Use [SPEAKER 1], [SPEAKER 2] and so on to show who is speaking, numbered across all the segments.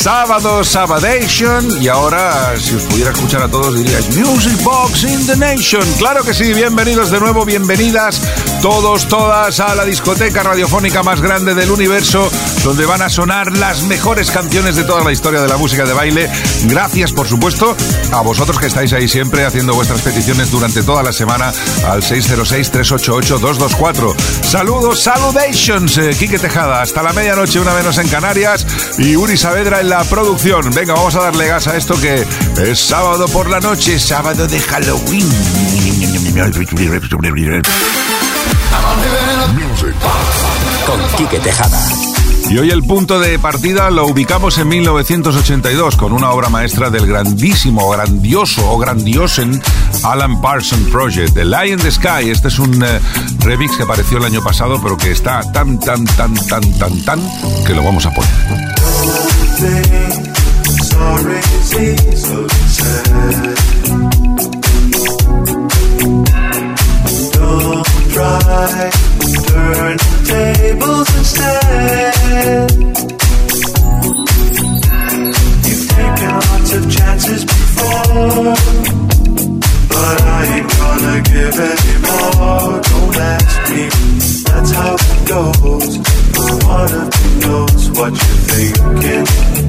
[SPEAKER 1] sábado, Sabadation. Y ahora, si os pudiera escuchar a todos, diríais Music Box in the Nation. Claro que sí, bienvenidos de nuevo, bienvenidas todos, todas a la discoteca radiofónica más grande del universo, donde van a sonar las mejores canciones de toda la historia de la música de baile. Gracias, por supuesto, a vosotros que estáis ahí siempre haciendo vuestras peticiones durante toda la semana al 606-388-224. Saludos, saludations, eh, Quique Tejada. Hasta la medianoche, una menos en Canarias. Y Uri Saavedra en la producción. Venga, vamos a darle gas a esto que es sábado por la noche, sábado de Halloween.
[SPEAKER 2] Con Quique Tejada.
[SPEAKER 1] Y hoy el punto de partida lo ubicamos en 1982 con una obra maestra del grandísimo, grandioso o grandiosen Alan Parsons Project, The Lion in the Sky. Este es un eh, remix que apareció el año pasado, pero que está tan, tan, tan, tan, tan, tan, que lo vamos a poner.
[SPEAKER 3] Tables instead. You've taken lots of chances before, but I ain't gonna give any more. Don't ask me, that's how it goes. One of me knows what you're thinking.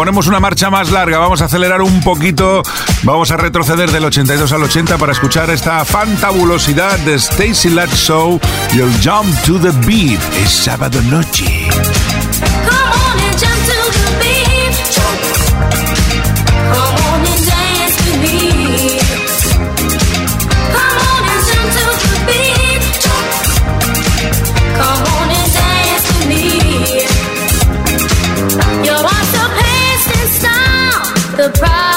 [SPEAKER 1] Ponemos una marcha más larga, vamos a acelerar un poquito, vamos a retroceder del 82 al 80 para escuchar esta fantabulosidad de Stacy Latch Show y el Jump to the Beat. Es sábado noche.
[SPEAKER 4] Con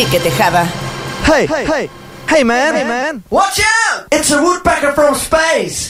[SPEAKER 4] Quique Tejada.
[SPEAKER 5] Hey, hey, hey, hey man, hey man, watch out! It's a woodpecker from space.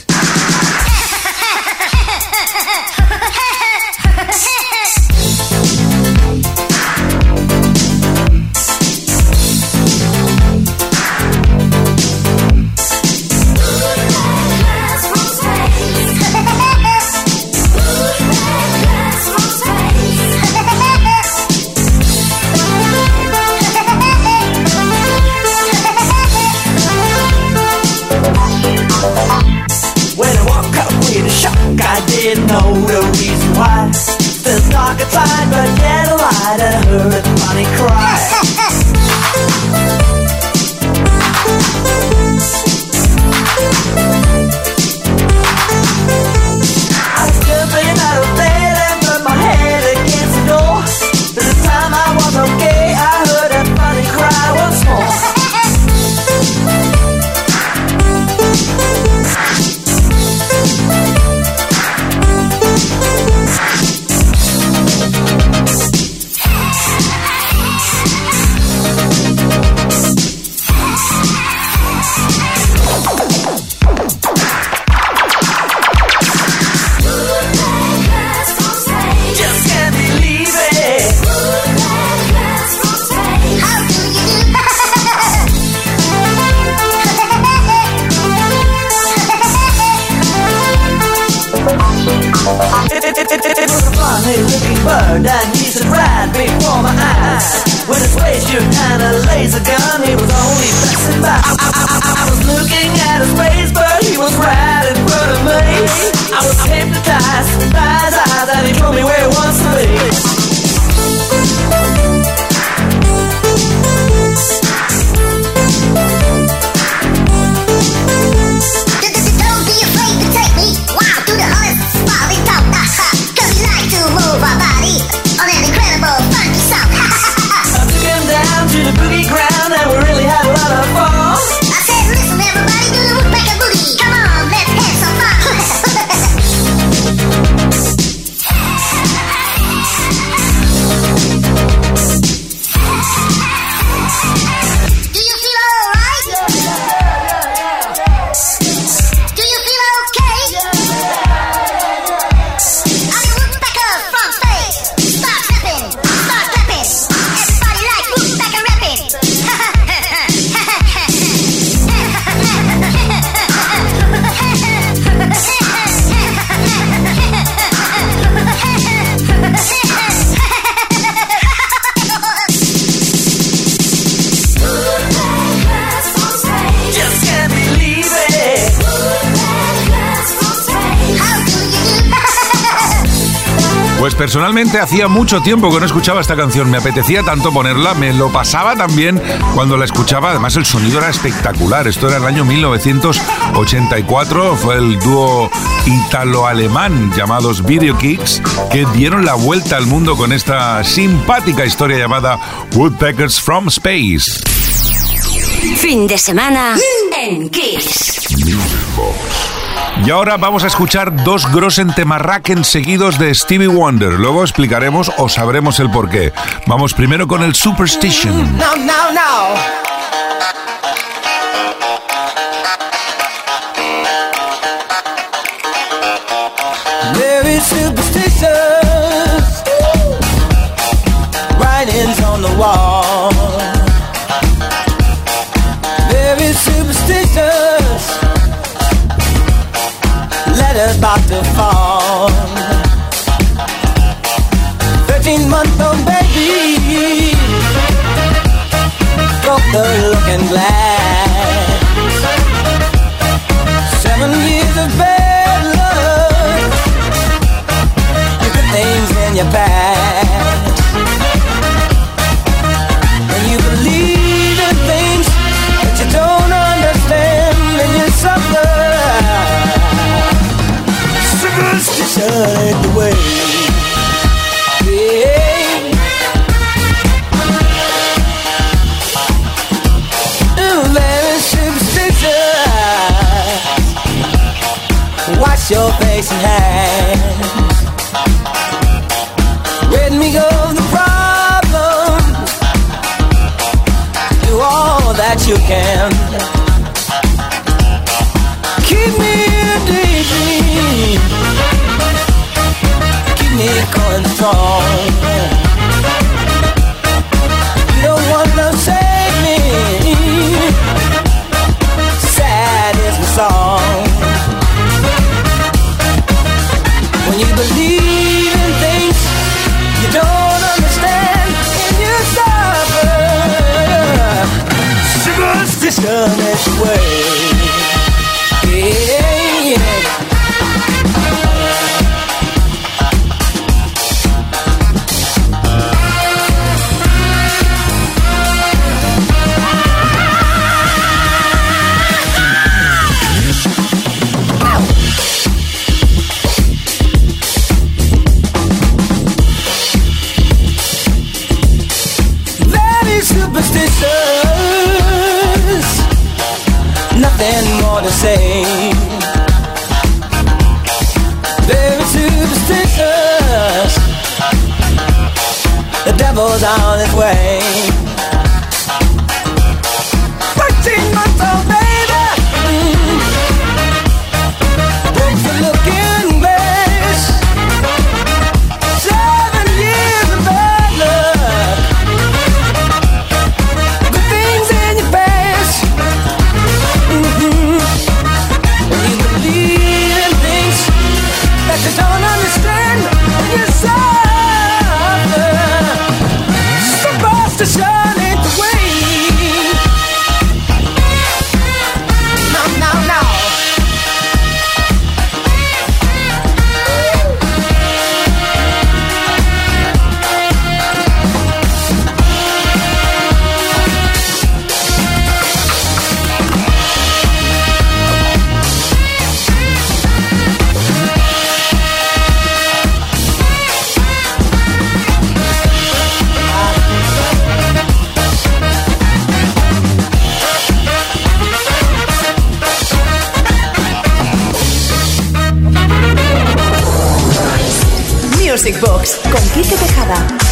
[SPEAKER 6] Personalmente hacía mucho tiempo que no escuchaba esta canción, me apetecía tanto ponerla, me lo pasaba también cuando la escuchaba, además el sonido era espectacular, esto era el año 1984, fue el dúo italo-alemán llamados Video Kicks que dieron la vuelta al mundo con esta simpática historia llamada Woodpeckers from Space.
[SPEAKER 7] Fin de semana en Kiss.
[SPEAKER 6] Y ahora vamos a escuchar dos Grossen Temarraken seguidos de Stevie Wonder. Luego explicaremos o sabremos el porqué. Vamos primero con el Superstition. Con Quique Tejada.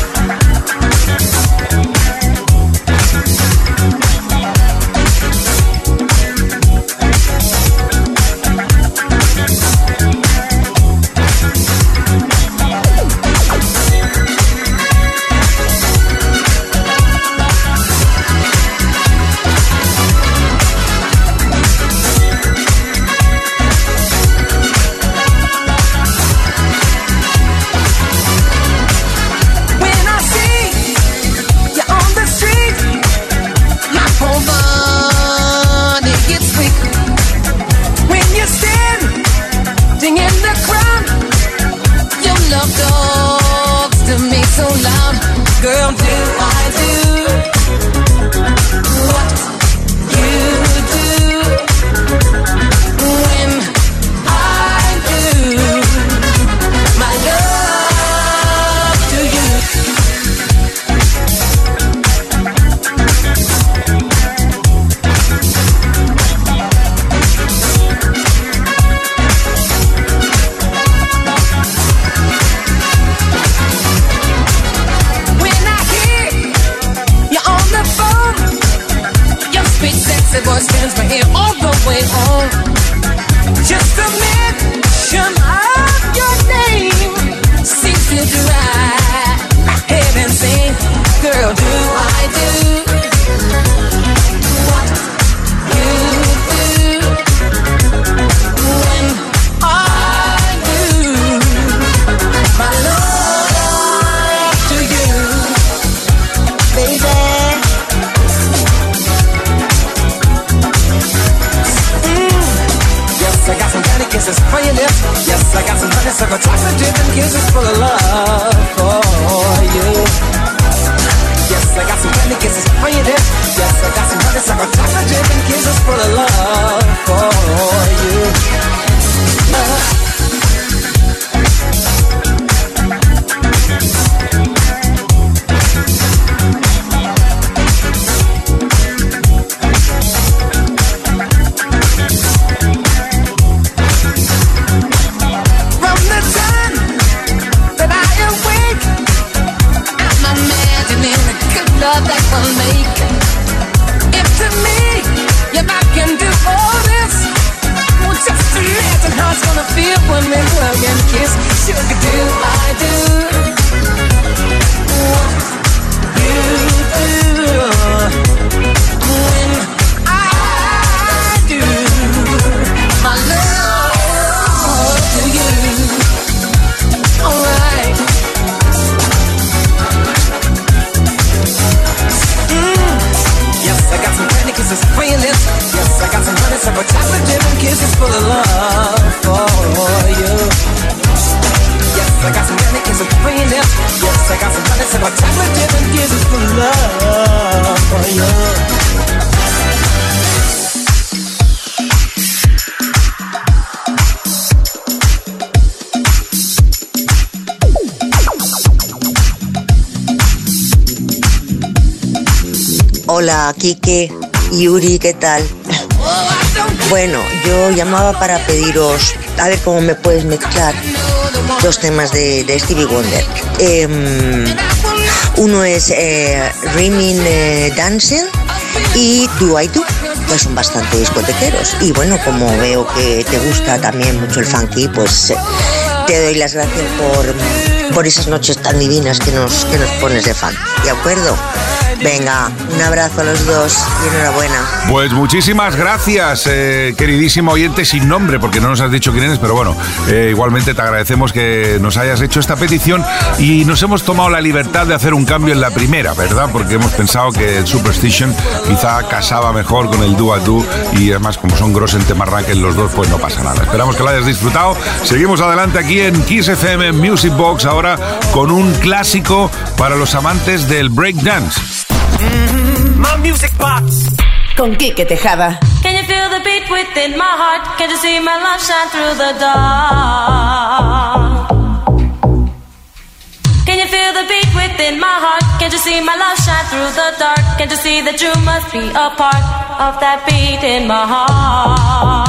[SPEAKER 8] Hola, Kike, Yuri, ¿qué tal? Bueno, yo llamaba para pediros, a ver cómo me puedes mezclar dos temas de, Stevie Wonder. Em, uno es eh, eh, Dancing y Do I Do, que son bastante discotequeros. Y bueno, como veo que te gusta también mucho el funky, pues eh, te doy las gracias por, por esas noches tan divinas que nos, que nos pones de fan. ¿De acuerdo? Venga, un abrazo a los dos y enhorabuena.
[SPEAKER 1] Pues muchísimas gracias, eh, queridísimo oyente sin nombre, porque no nos has dicho quién eres, pero bueno, eh, igualmente te agradecemos que nos hayas hecho esta petición y nos hemos tomado la libertad de hacer un cambio en la primera, ¿verdad? Porque hemos pensado que el Superstition quizá casaba mejor con el Do a y además como son Gross en Temarraken los dos, pues no pasa nada. Esperamos que lo hayas disfrutado. Seguimos adelante aquí en Kiss FM Music Box ahora con un clásico para los amantes del breakdance. Mm-hmm.
[SPEAKER 9] My music box.
[SPEAKER 6] Con Quique Tejada.
[SPEAKER 4] Can you feel the beat within my heart? Can you see my love shine through the dark? Can you feel the beat within my heart? Can't you see my love shine through the dark? Can't you see that you must be a part of that beat in my heart?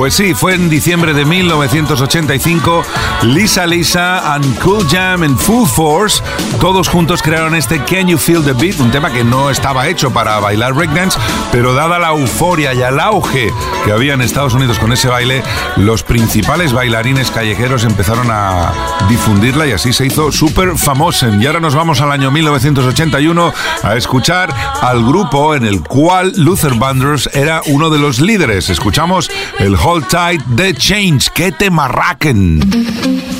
[SPEAKER 1] Pues sí, fue en diciembre de 1985. Lisa Lisa and Cool Jam en Full Force, todos juntos crearon este Can You Feel the Beat, un tema que no estaba hecho para bailar breakdance, pero dada la euforia y el auge que había en Estados Unidos con ese baile, los principales bailarines callejeros empezaron a difundirla y así se hizo súper famosa. Y ahora nos vamos al año 1981 a escuchar al grupo en el cual Luther Vandross era uno de los líderes. Escuchamos el Hold Tight The Change, que te marraquen.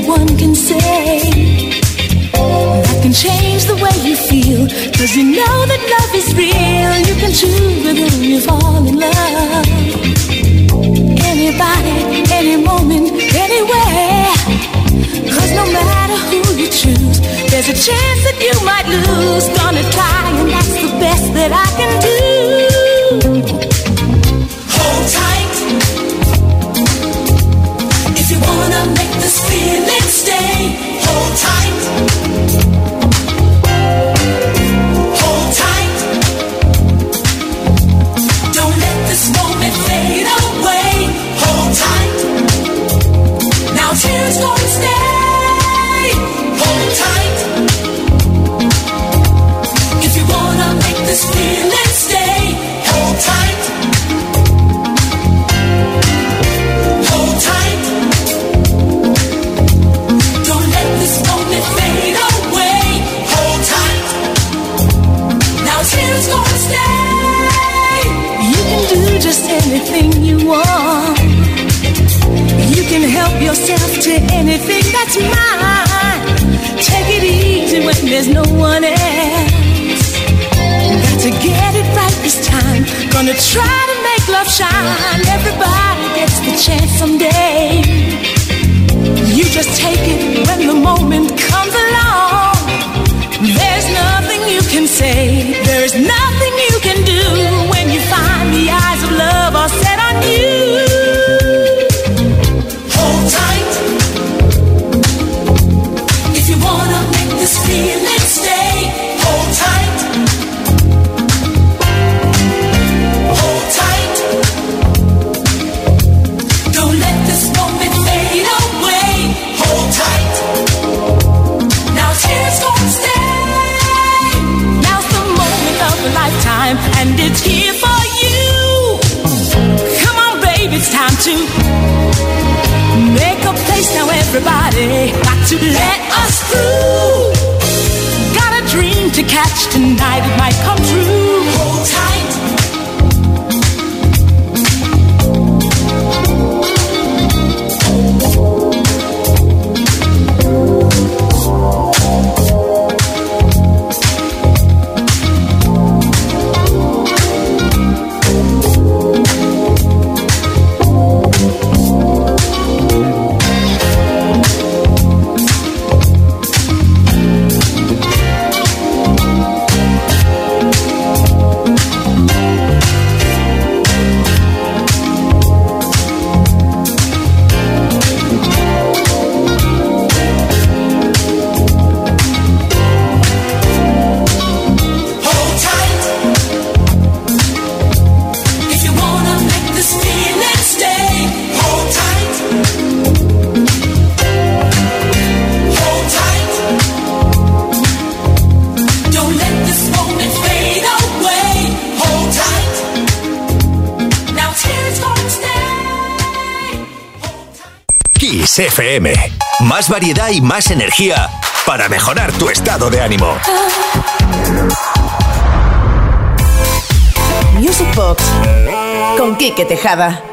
[SPEAKER 10] Anyone can say that can change the way you feel. Cause you know that love is real. You can choose with whom you fall in love. Anybody, any moment, anywhere. Cause no matter who you choose, there's a chance that you might lose. That's mine. Take it easy when there's no one else. Got to get it right this time. Gonna try to make love shine. Everybody gets the chance someday. You just take it when the moment comes along. There's nothing you can say. There is nothing
[SPEAKER 2] Kiss FM. Más variedad y más energía para mejorar tu estado de ánimo.
[SPEAKER 11] Music Box con Quique Tejada.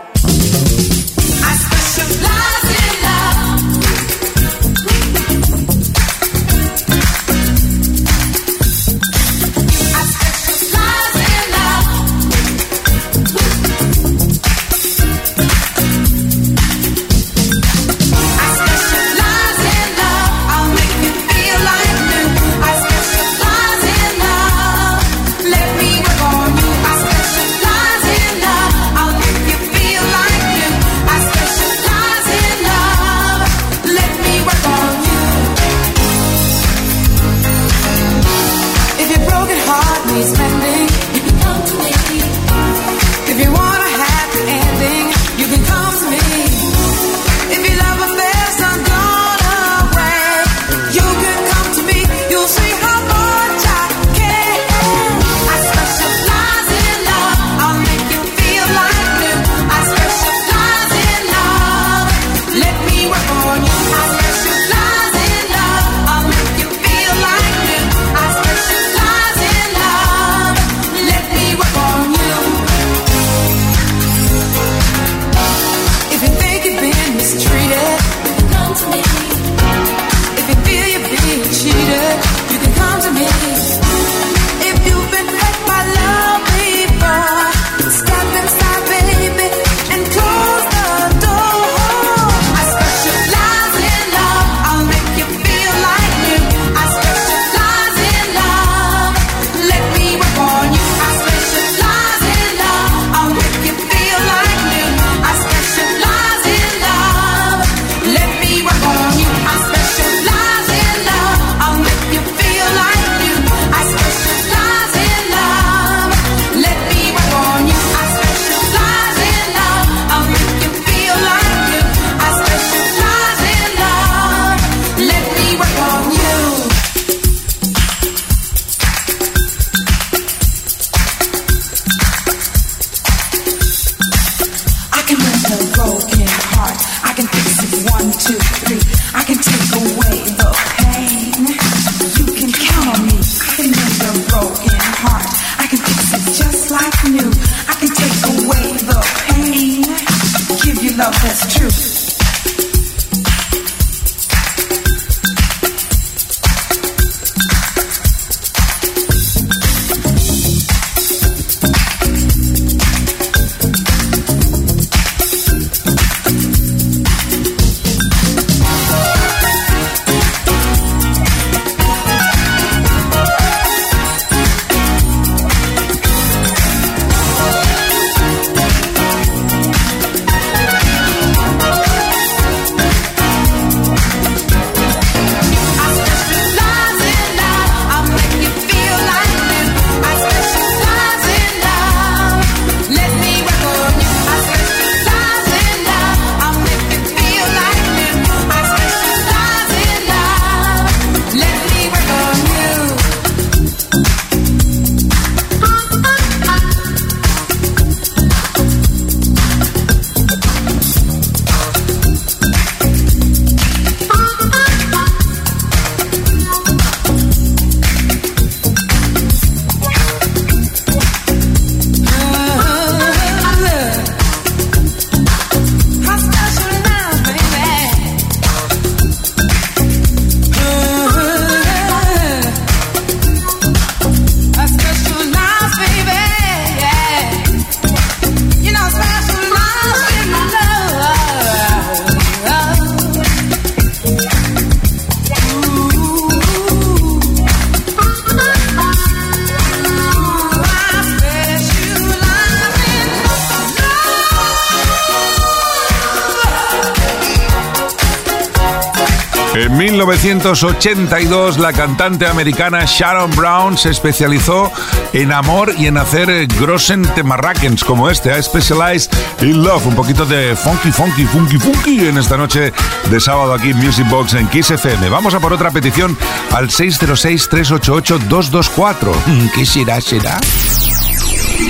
[SPEAKER 1] 1982 la cantante americana Sharon Brown se especializó en amor y en hacer eh, grossen temarrackens como este, I Specialize in Love, un poquito de funky, funky, funky, funky en esta noche de sábado aquí en Music Box en Kiss FM. Vamos a por otra petición al 606-388-224. Mm, ¿Qué será, será?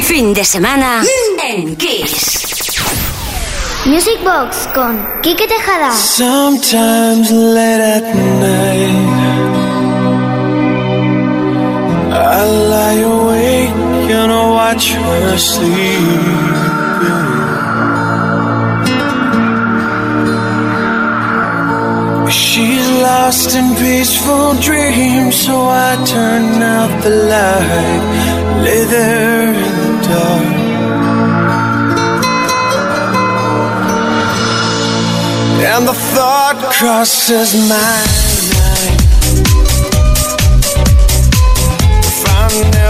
[SPEAKER 7] Fin de semana en Kiss.
[SPEAKER 12] Music Box con Kike Tejada.
[SPEAKER 3] Sometimes late at night I lie awake and I watch her sleep. She's lost in peaceful dreams So I turn out the light Lay there in the dark And the thought crosses my mind. If I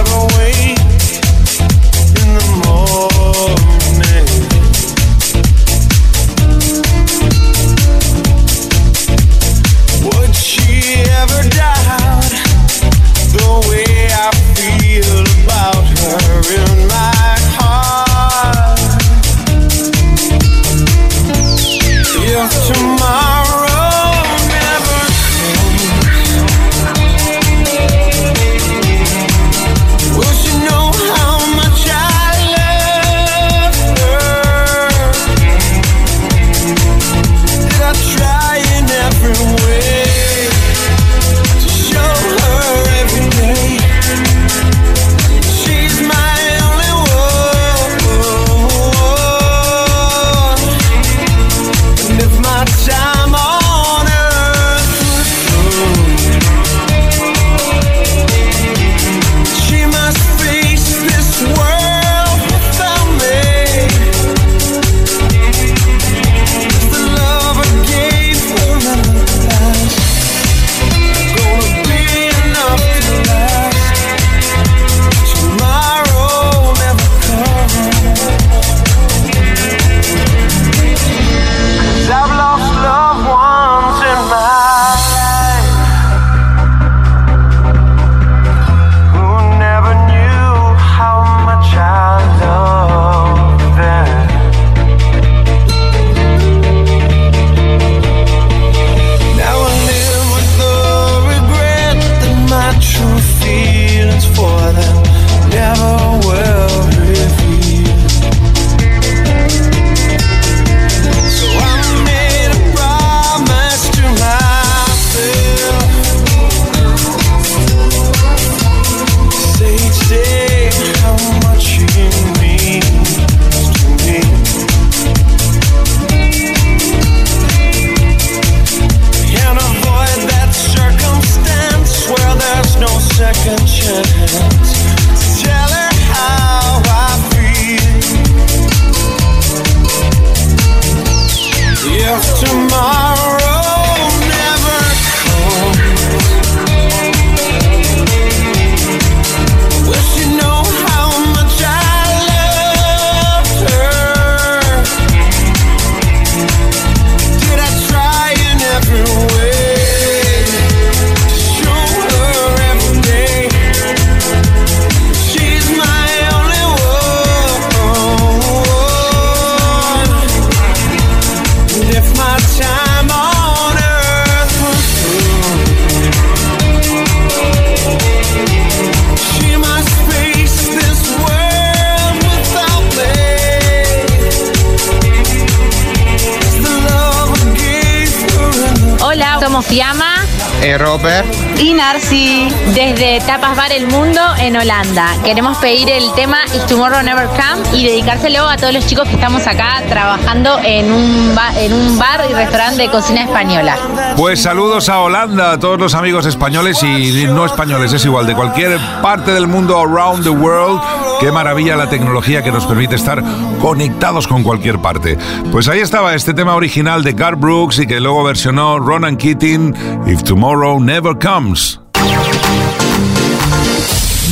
[SPEAKER 13] somos Fiamma
[SPEAKER 14] Eh, Robert.
[SPEAKER 13] y Narci desde Tapas Bar El Mundo en Holanda. Queremos pedir el tema If Tomorrow Never Comes y dedicárselo a todos los chicos que estamos acá trabajando en un, ba- en un bar y restaurante de cocina española.
[SPEAKER 1] Pues saludos a Holanda, a todos los amigos españoles y no españoles, es igual, de cualquier parte del mundo, around the world. Qué maravilla la tecnología que nos permite estar conectados con cualquier parte. Pues ahí estaba este tema original de Garth Brooks y que luego versionó Ronan Keating, If Tomorrow Never Comes.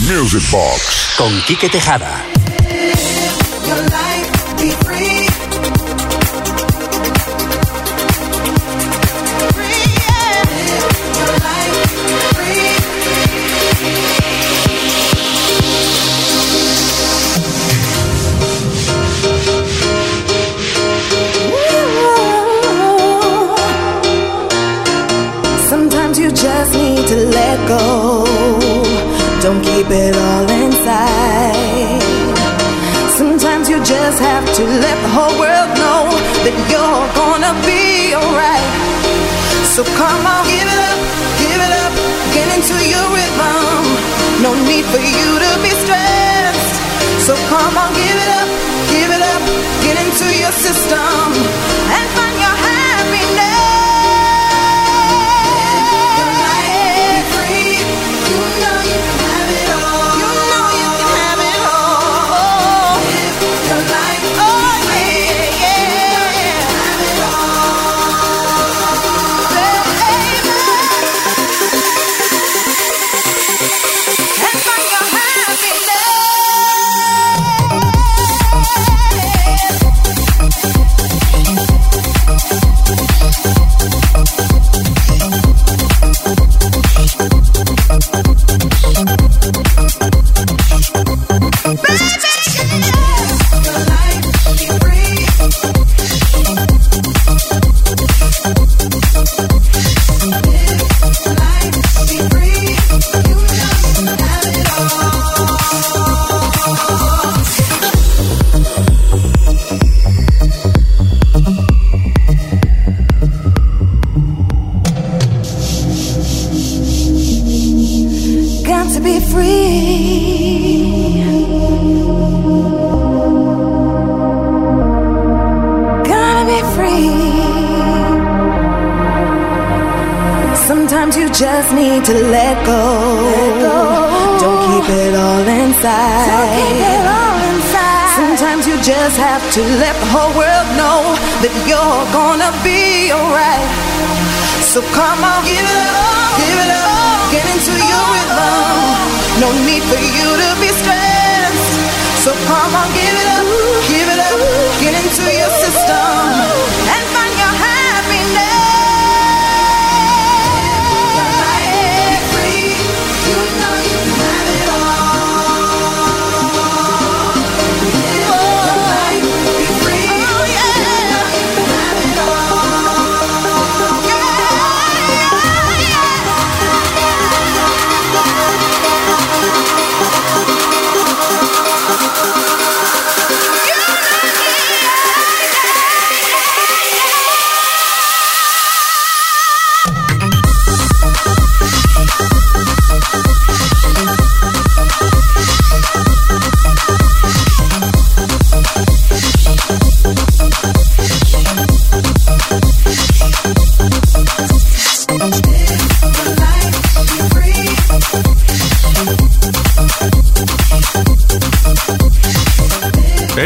[SPEAKER 2] Music Box con Quique Tejada.
[SPEAKER 11] So come on, give it up, give it up, get into your rhythm. No need for you to be stressed. So come on, give it up, give it up, get into your system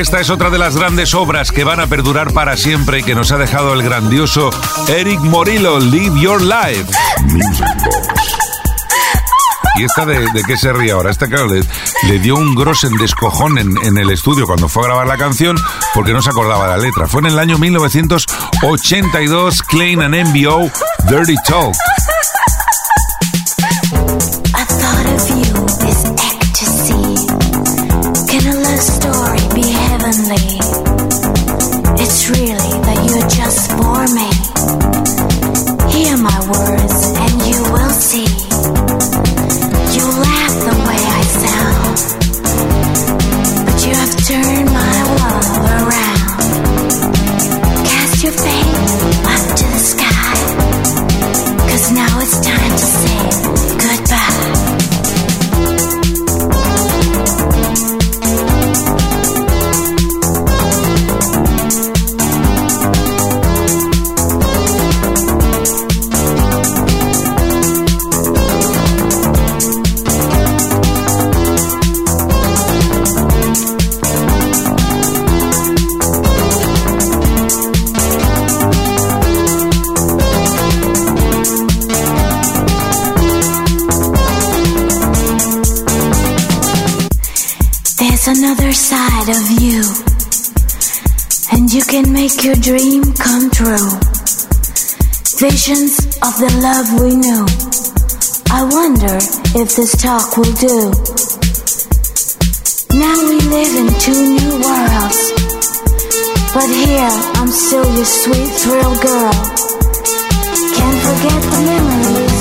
[SPEAKER 15] Esta es otra de las grandes obras que van a perdurar para siempre y que nos ha dejado el grandioso Eric Morillo, Live Your Life. ¿Y esta de, de qué se ríe ahora? Esta, claro, le, dio un grosen descojón en, en el estudio cuando fue a grabar la canción porque no se acordaba la letra. Fue en el año 1982, Klein and MBO, Dirty Talk.
[SPEAKER 14] Of the love we knew. I wonder if this talk will do. Now we live in two new worlds, but here I'm still your sweet thrill girl. Can't forget the memories,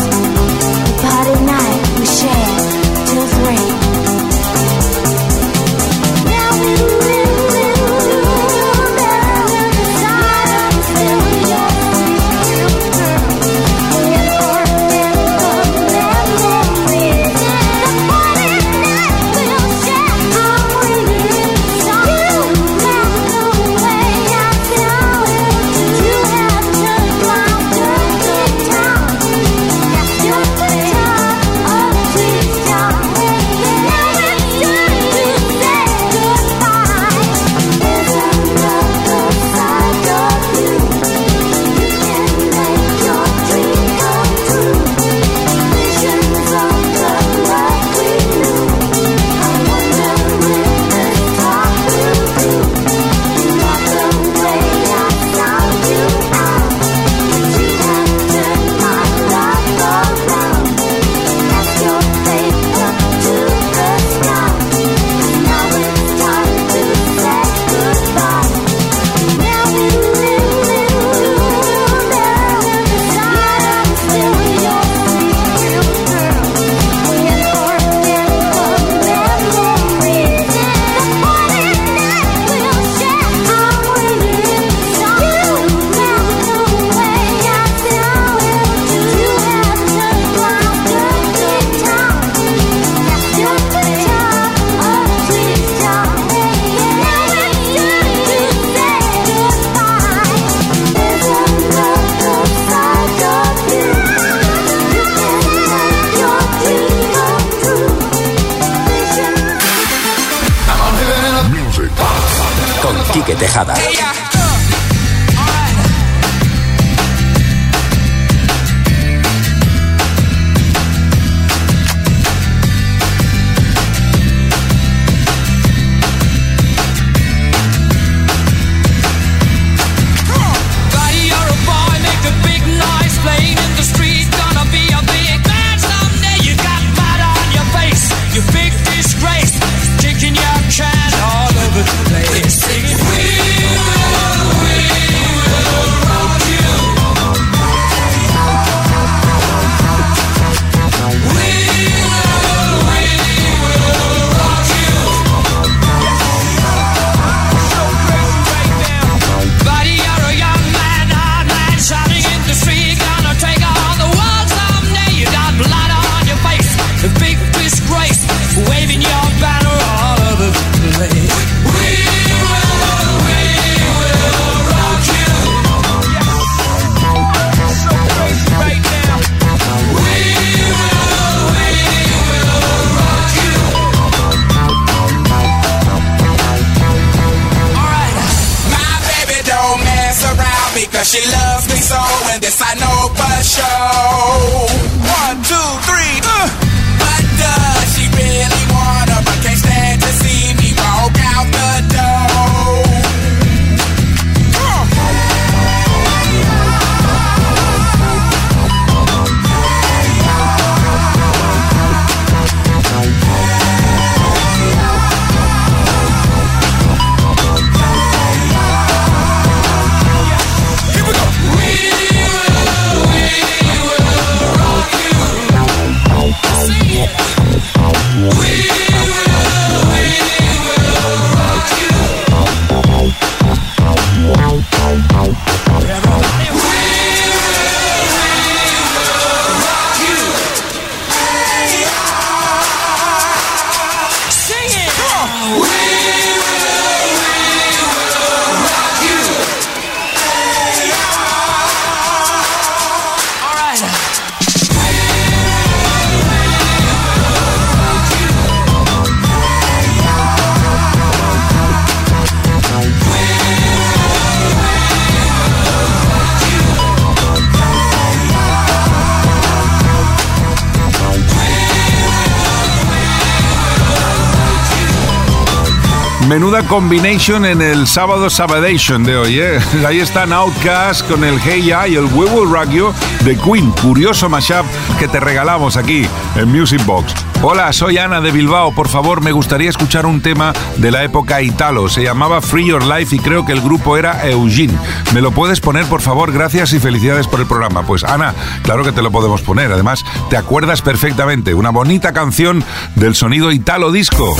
[SPEAKER 1] Menuda combination en el sábado Sabadation de hoy, ¿eh? Ahí están Outcast con el Hey Ya y el We Will Rock You de Queen. Curioso mashup que te regalamos aquí en Music Box. Hola, soy Ana de Bilbao. Por favor, me gustaría escuchar un tema de la época Italo. Se llamaba Free Your Life y creo que el grupo era Eugene. ¿Me lo puedes poner, por favor? Gracias y felicidades por el programa. Pues Ana, claro que te lo podemos poner. Además, te acuerdas perfectamente. Una bonita canción del sonido Italo Disco.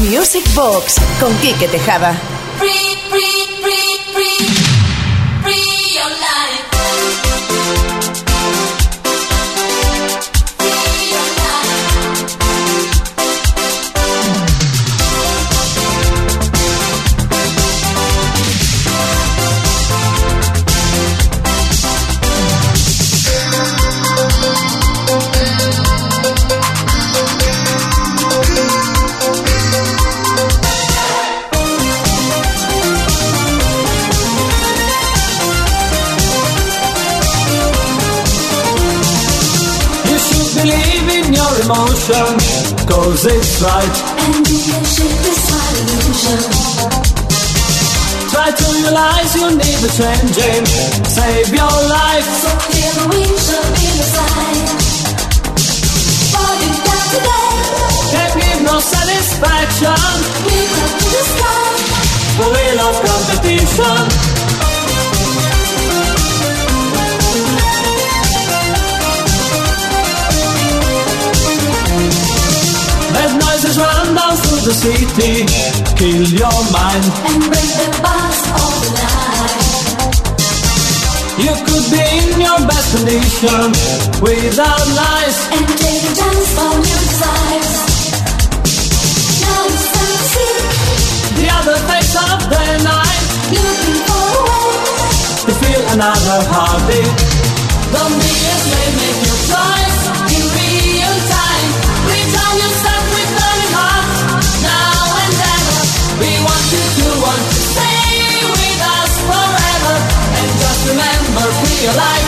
[SPEAKER 5] Music Box con Quique Tejada.
[SPEAKER 14] Free, free, free, free, free your life.
[SPEAKER 16] Emotion, cause it's right.
[SPEAKER 14] And you can shake this illusion.
[SPEAKER 16] Try to realize you need a changing, save your life.
[SPEAKER 14] So clear the wings of inside. All you got today,
[SPEAKER 16] Can't give no satisfaction,
[SPEAKER 14] we come to the sky.
[SPEAKER 16] we love competition. The city, kill your mind.
[SPEAKER 14] And break the bars of the night.
[SPEAKER 16] You could be in your best condition without lies.
[SPEAKER 14] And take a chance on your desires. Now it's time to see.
[SPEAKER 16] The other face of the night
[SPEAKER 14] Looking for a way.
[SPEAKER 16] to feel another heartbeat.
[SPEAKER 14] Don't be afraid, make your choice
[SPEAKER 16] your life.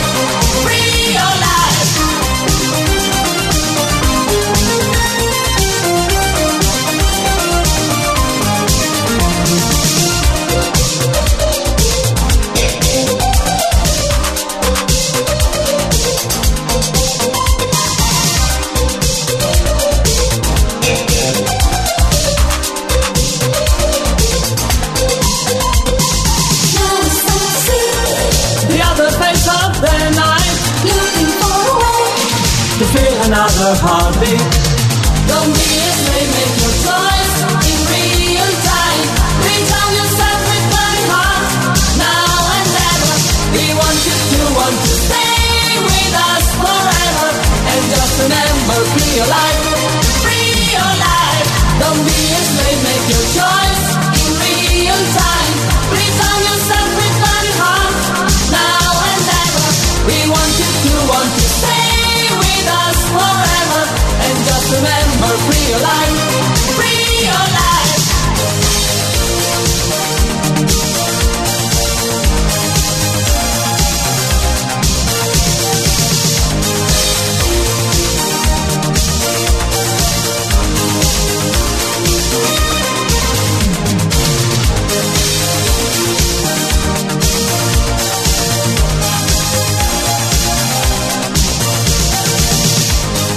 [SPEAKER 16] Heartbeat. Don't be afraid, make your choice in real time. Reach on yourself with burning heart, now and ever. We want you to want to stay with us forever. And just remember, free your your life,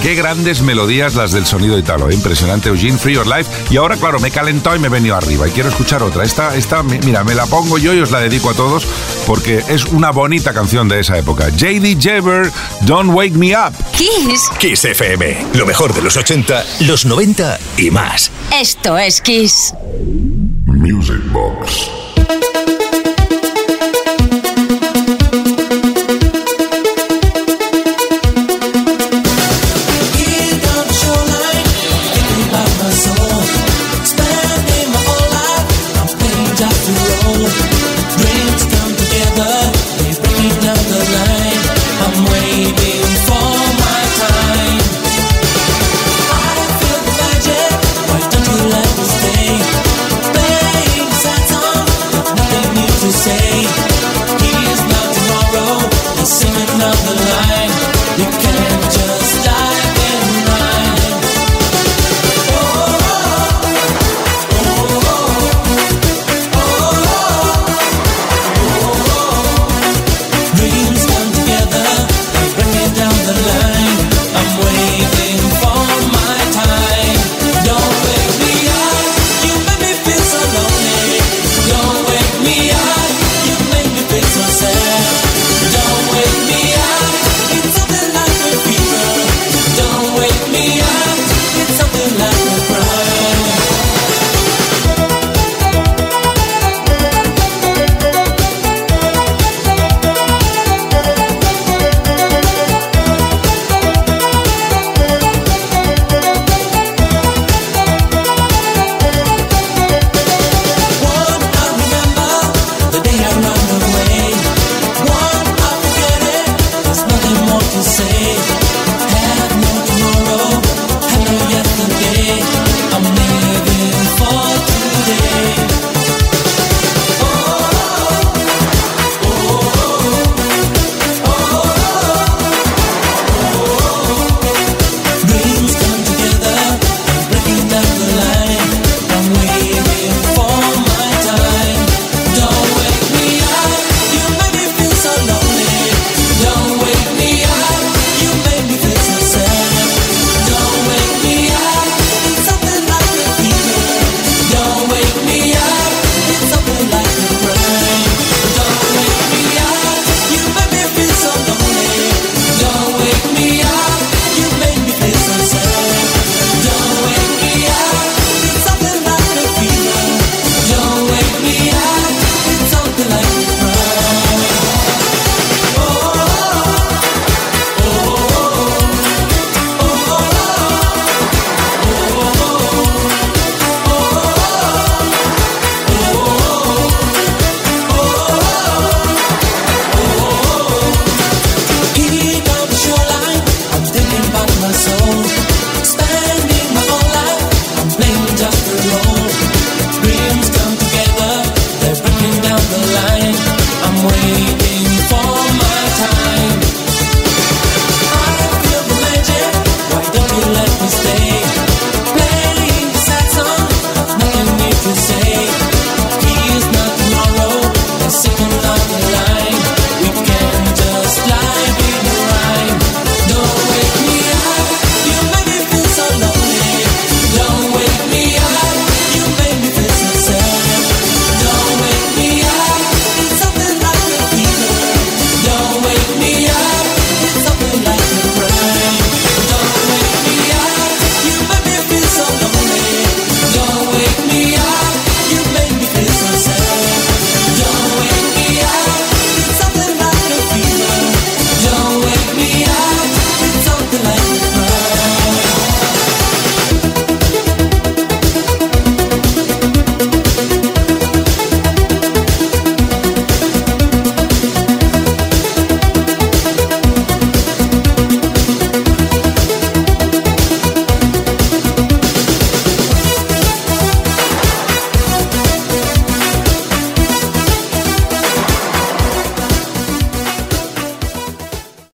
[SPEAKER 6] Qué grandes melodías las del sonido italo, ¿eh? impresionante Eugene, Free Your Life. Y ahora, claro, me he calentado y me he venido arriba y quiero escuchar otra. Esta, esta, mi- mira, me la pongo yo y os la dedico a todos porque es una bonita canción de esa época. JD Jever, Don't Wake Me Up.
[SPEAKER 7] Kiss.
[SPEAKER 2] Kiss FM. Lo mejor de los 80, los 90 y más.
[SPEAKER 7] Esto es Kiss.
[SPEAKER 6] Music Box.